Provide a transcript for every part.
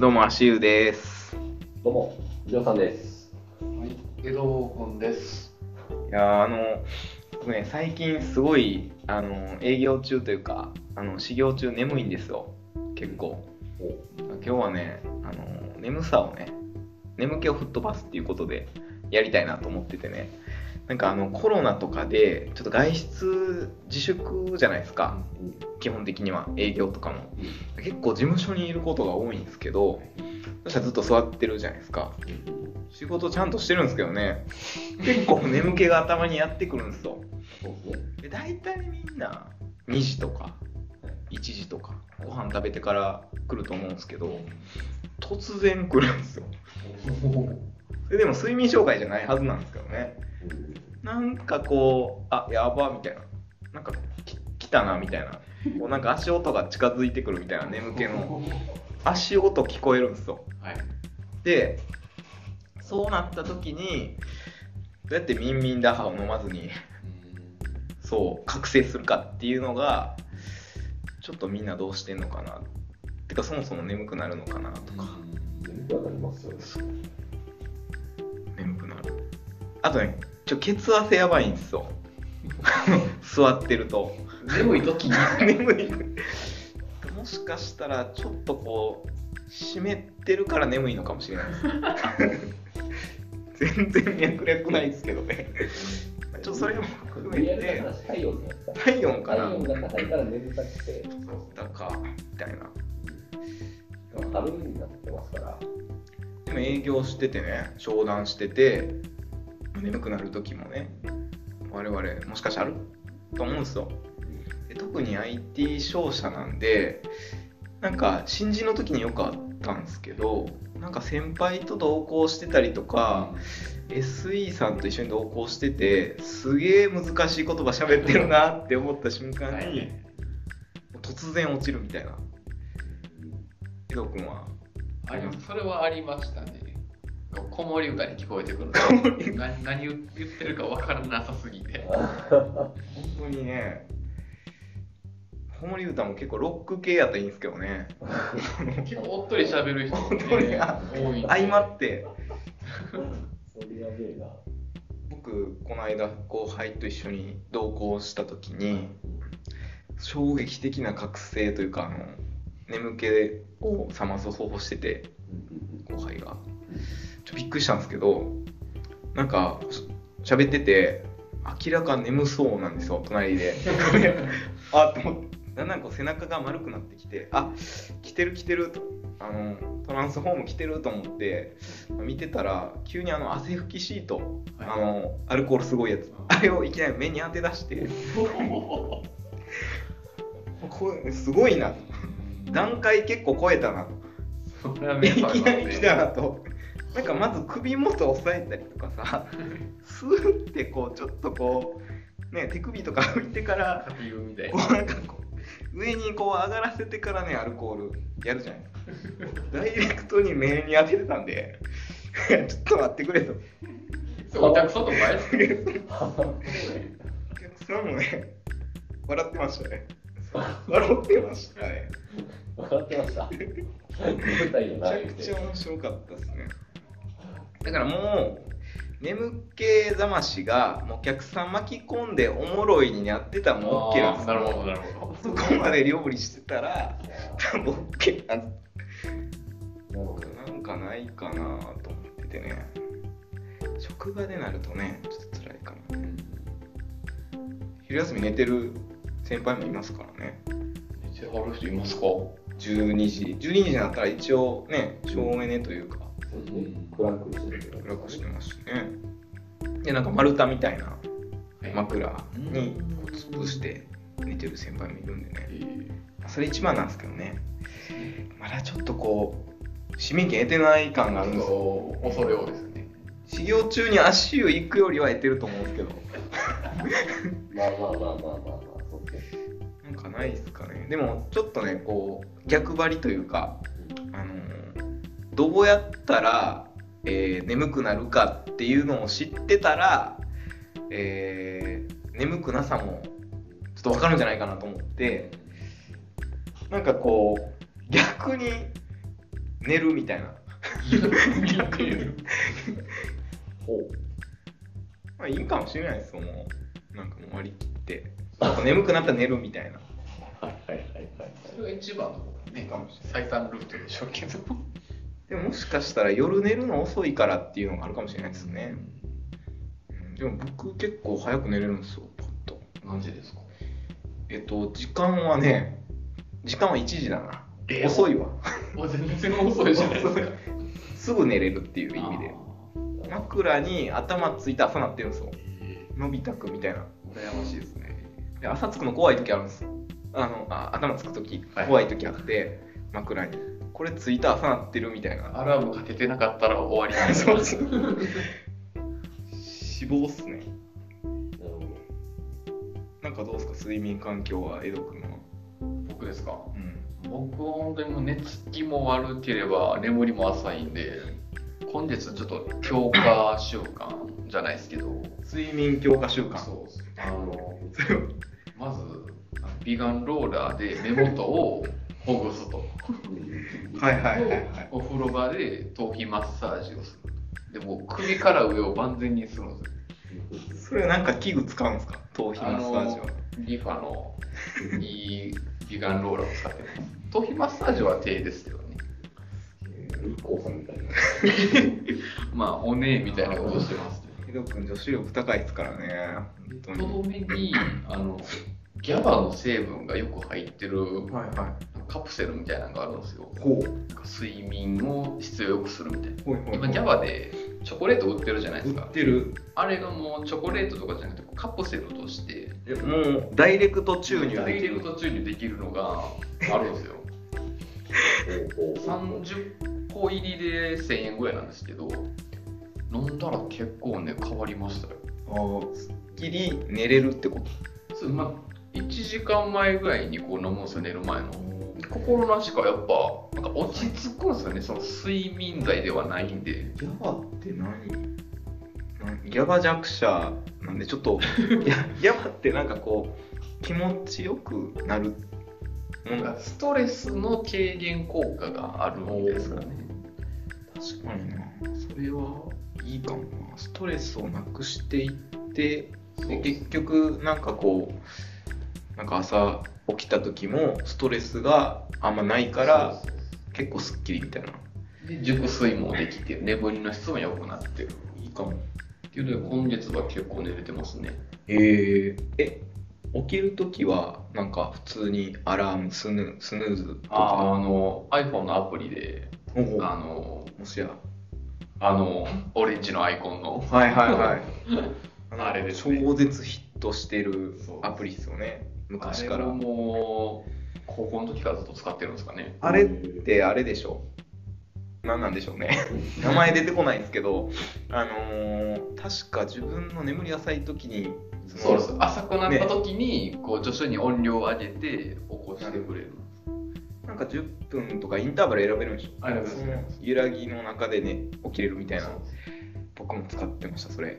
どうも、足湯です。どうも、りょうさんです。はい、江戸君です。いやーあの、僕ね、最近すごい、あの、営業中というか、あの、修行中眠いんですよ。結構。今日はね、あの、眠さをね、眠気を吹っ飛ばすっていうことでやりたいなと思っててね。なんかあの、コロナとかで、ちょっと外出自粛じゃないですか。基本的には営業とかも。結構事務所にいることが多いんですけど、そしたらずっと座ってるじゃないですか。仕事ちゃんとしてるんですけどね結構眠気が頭にやってくるんですよで大体みんな2時とか1時とかご飯食べてから来ると思うんですけど突然来るんですよ ででも睡眠障害じゃないはずなんですけどねなんかこうあやばみたいな。なんかき来たなみたいな。こうなんか足音が近づいてくるみたいな眠気の。足音聞こえるんですよ。はい。でそうなった時にどうやってミンミン打破を飲まずにそう覚醒するかっていうのがちょっとみんなどうしてんのかな。てかそもそも眠くなるのかなとか、眠くはなりますよね。眠くなる。あとねちょ血圧やばいんですよ。座ってると。眠い時に。眠い。もしかしたらちょっとこう湿ってるから眠いのかもしれないです。全然脈略ないですけどね。ちょっとそれも含めて体温。体温かな体温が高いから眠たくて、だかみたいな。春になってますから。でも営業しててね商談してて眠くなる時もね我々もしかしたらある？と思うんですよ。で特に IT 商社なんでなんか新人の時によくあったんですけどなんか先輩と同行してたりとか SE さんと一緒に同行しててすげえ難しい言葉喋ってるなって思った瞬間に、はい。突然落ちるみたいな。江戸君は？あります。それはありましたね。子守歌に聞こえてくる。何何言ってるか分からなさすぎて。本当にね子守歌も結構ロック系やったらいいんですけどね結構おっとり喋る人本当にってあ多い。相まって。僕この間後輩と一緒に同行した時に衝撃的な覚醒というかあの眠気を覚ます方法してて後輩がびっくりしたんですけどなんかし喋ってて明らか眠そうなんですよ隣で。あっと思ってだんだんこう背中が丸くなってきてあ来てる来てるとあのトランスフォーム来てると思って見てたら急にあの汗拭きシート、はい。あのアルコールすごいやつあれをいきなり目に当て出してこれすごいなと。段階結構超えたなと。それはいきなり来たなと。なんかまず首元押さえたりとかさ、スーってこうちょっとこう、ね、手首とか拭いてから、こな。うなんかこう、上にこう上がらせてからね、アルコールやるじゃないですか。ダイレクトに目に当ててたんで、ちょっと待ってくれと。お客さんと。お客さんもね、笑ってましたね。笑ってましたね。笑ってました。めちゃくちゃ面白かったですね。だからもう、眠気覚ましがお客さん巻き込んでおもろいになってたらもう OK なんですあーなるほど、なるほそこまで料理してたら、多分 OK なんですなんかないかなと思っててね。職場でなるとね、ちょっと辛いかな。昼休み寝てる先輩もいますからね。ど。一応ある人いますか？12時。12時になったら一応ね、省エネというか、そうですね。クランクしてる暗くしてますしね。で、なんか丸太みたいなはい枕に潰して寝てる先輩もいるんでね。えーそれ一番なんですけどね。まだちょっとこう、市民権得てない感があるんですよ。恐れ多いですね。修行中に足湯行くよりは得てると思うんですけど、まあまあまあまあまあまあ、そうですね。なんかないですかね。でも、ちょっとね、こう、逆張りというか、あのーどうやったら、えー眠くなるかっていうのを知ってたら、えー眠くなさもちょっと分かるんじゃないかなと思ってなんかこう逆に寝るみたいな。逆に。ほう。まあいいかもしれないですよもう。なんかもう割り切って。眠くなったら寝るみたいな。はいはいはいはい。それが一番のねかもしれ最短ルートでしょうけどでももしかしたら夜寝るの遅いからっていうのがあるかもしれないですね、うん、でも僕結構早く寝れるんですよ。パッと。何時ですか？えっと時間はね時間は1時だな。え遅いわ。全然遅いじゃないですか。すぐ寝れるっていう意味で。枕に頭ついて朝なってるんですよ。のび太くんみたいな。羨ましいですね。で朝つくの怖い時あるんですよ。あのあ頭つく時。はい。怖い時あって、枕にこれついた朝なってるみたいな。アラームかけてなかったら終わりなん そうそう。死亡っすね。なんかどうですか？睡眠環境は江戸くんは。僕ですか？うん。僕は本当にもう寝つきも悪ければ眠りも浅いんで本日ちょっと強化習慣じゃないですけど。睡眠強化習慣。そうあの まずビガンローラーで目元をほぐすとはいはいはい。はいお風呂場で頭皮マッサージをする。でもう首から上を万全にするんで。すよそれなんか器具使うんですか頭皮マッサージはリファのいいビガンローラーを使ってます。頭皮マッサージは手ですけどね。日光さんみたいな。まあおねえみたいなことしてます江戸くん女子力高いですからねとどめにあのギャバの成分がよく入ってるはいはカプセルみたいなのがあるんですよ。いほう。なんか睡眠を質よくするみたいな。ほいほい今ギャバでチョコレート売ってるじゃないです売かってる。あれがもうチョコレートとかじゃなくてカプセルとして。えもうダイレクト注入ダイレクト注入できるのがあるんですよ。ほうほうほう30個入りで1000円ぐらいなんですけど飲んだら結構ね変わりましたよ。あーすっきり寝れるってこと？まあ、1時間前ぐらいにこう飲むんですよ寝る前の。心なしかやっぱなんか落ち着くんですよねその睡眠剤ではないんで。ギャバって何？なんギャバ弱者なんでちょっとギャギャバってなんかこう気持ちよくなるもの。なんかストレスの軽減効果があるんですかね。確かにな。それはいいかもな。ストレスをなくしていってで結局なんかこうなんか朝起きた時もストレスがあんまないから結構すっきりみたいな。で熟睡もできて眠りの質も良くなってる。いいかも。っていうので今月は結構寝れてますね。えー、え起きる時はなんか普通にアラームスヌスヌーズとああかの iPhone のアプリであのもしや。あのオレンジのアイコンの。はいはいはい。の あれですね。超絶ヒットしてるアプリですよね昔から。あれをもう高校の時からずっと使ってるんですかね。あれってあれでしょ？何なんでしょうね。名前出てこないんですけどあのー、確か自分の眠り浅い時にそうです。浅くなった時に、こう徐々に音量を上げて起こしてくれる。なんか10分とかインターバル選べるんでしょ？あ揺らぎの中でね起きれるみたいな。僕も使ってましたそれ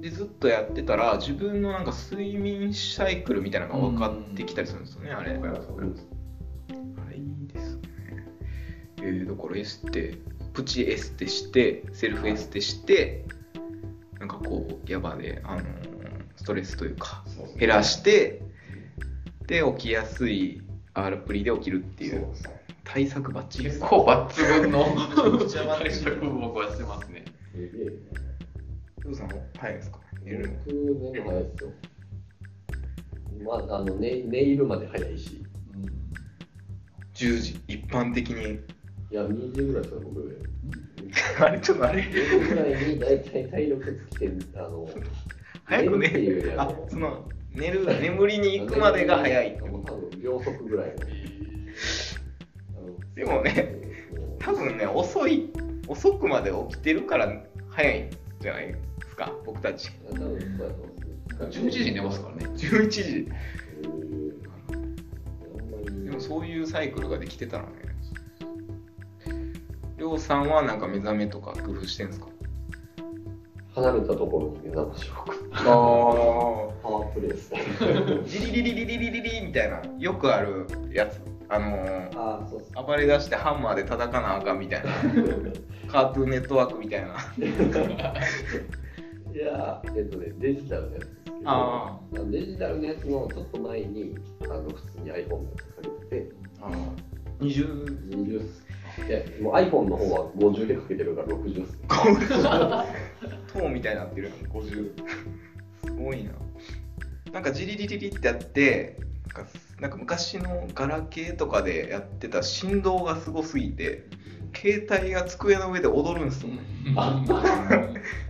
でずっとやってたら自分のなんか睡眠サイクルみたいなのが分かってきたりするんですよねあれ。あれいいですね。えー、だからエステプチエステしてセルフエステしてなんかこうヤバで、あのーストレスというか減らしてで起きやすいアプリで起きるっていう。対策バッチリです。結構抜群の。めちゃくちゃバッ対チリ策を僕はしてますねさん早いですか？寝るの僕寝るの早いですよ。まあ、あの、ネネイルまで早いし。10時。一般的に。いや、2時ぐらいですよ、僕。あれちょっとあれ。2時ぐらいに大体体力尽きて、あの、早く寝るあその寝る眠りに行くまでが早い多分秒速ぐらいの。あのでもね、多分ね遅い遅くまで起きてるから早いんじゃない？か。僕たち。多分そうやと思うんです11時に寝ますからね。11時。でもそういうサイクルができてたらね。りょうさんはなんか目覚めとか工夫してんすか？離れたところに目覚ましを置くあパワープレイですね。ジリリリリリリリリみたいなよくあるやつあのーああそうっす暴れ出してハンマーで叩かなあかんみたいなカートゥーンネットワークみたいないやえっとねデジタルのやつですけどあデジタルのやつのちょっと前にあの普通に iPhone のやつかけてて20 20っすいやもう iPhone の方は50でかけてるから60っす。塔みたいになってる。50すごいな。なんかジリリリリってやってなんかなんか昔のガラケーとかでやってた振動がすごすぎて携帯が机の上で踊るんですよあ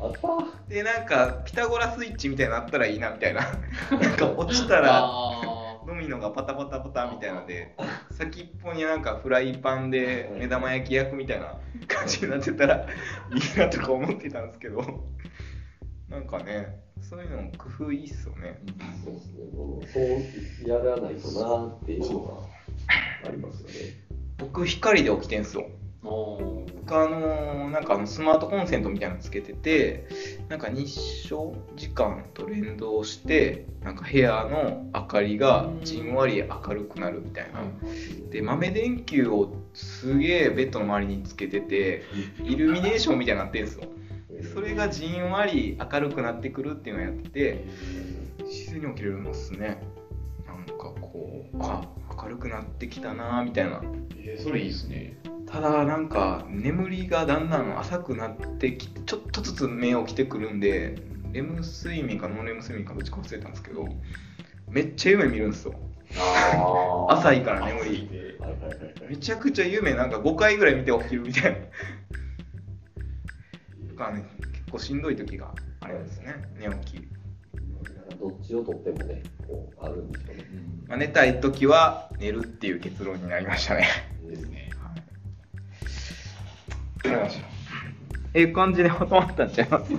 あった。でなんかピタゴラスイッチみたいになったらいいなみたいな。なんか落ちたらあドミノがパタパタパタみたいなので先っぽになんかフライパンで目玉焼き焼くみたいな感じになってたら いいなとか思ってたんですけど。なんかねそういうの工夫いいっすよね。そうですね。もうそうやらないとなっていうのがありますよね。僕光で起きてんすよ僕あのーなんかあのスマートコンセントみたいなのつけててなんか日照時間と連動してなんか部屋の明かりがじんわり明るくなるみたいな。で豆電球をすげえベッドの周りにつけててイルミネーションみたいになってるんですよ。でそれがじんわり明るくなってくるっていうのをやってて自然に起きれるんですね。なんかこうあ明るくなってきたなみたいな。えそれいいですね。ただなんか眠りがだんだん浅くなってきてちょっとずつ目起きてくるんでレム睡眠かノンレム睡眠かどっちか忘れたんですけどめっちゃ夢見るんですよ。浅いから眠り。浅いめちゃくちゃ夢なんか5回ぐらい見て起きるみたいな。とかね結構しんどい時がありますね。寝起き、どっちをとってもねこうあるんですよね。うんまあ、寝たい時は寝るっていう結論になりましたね。ですねええ感じでまとまったん。ちゃいます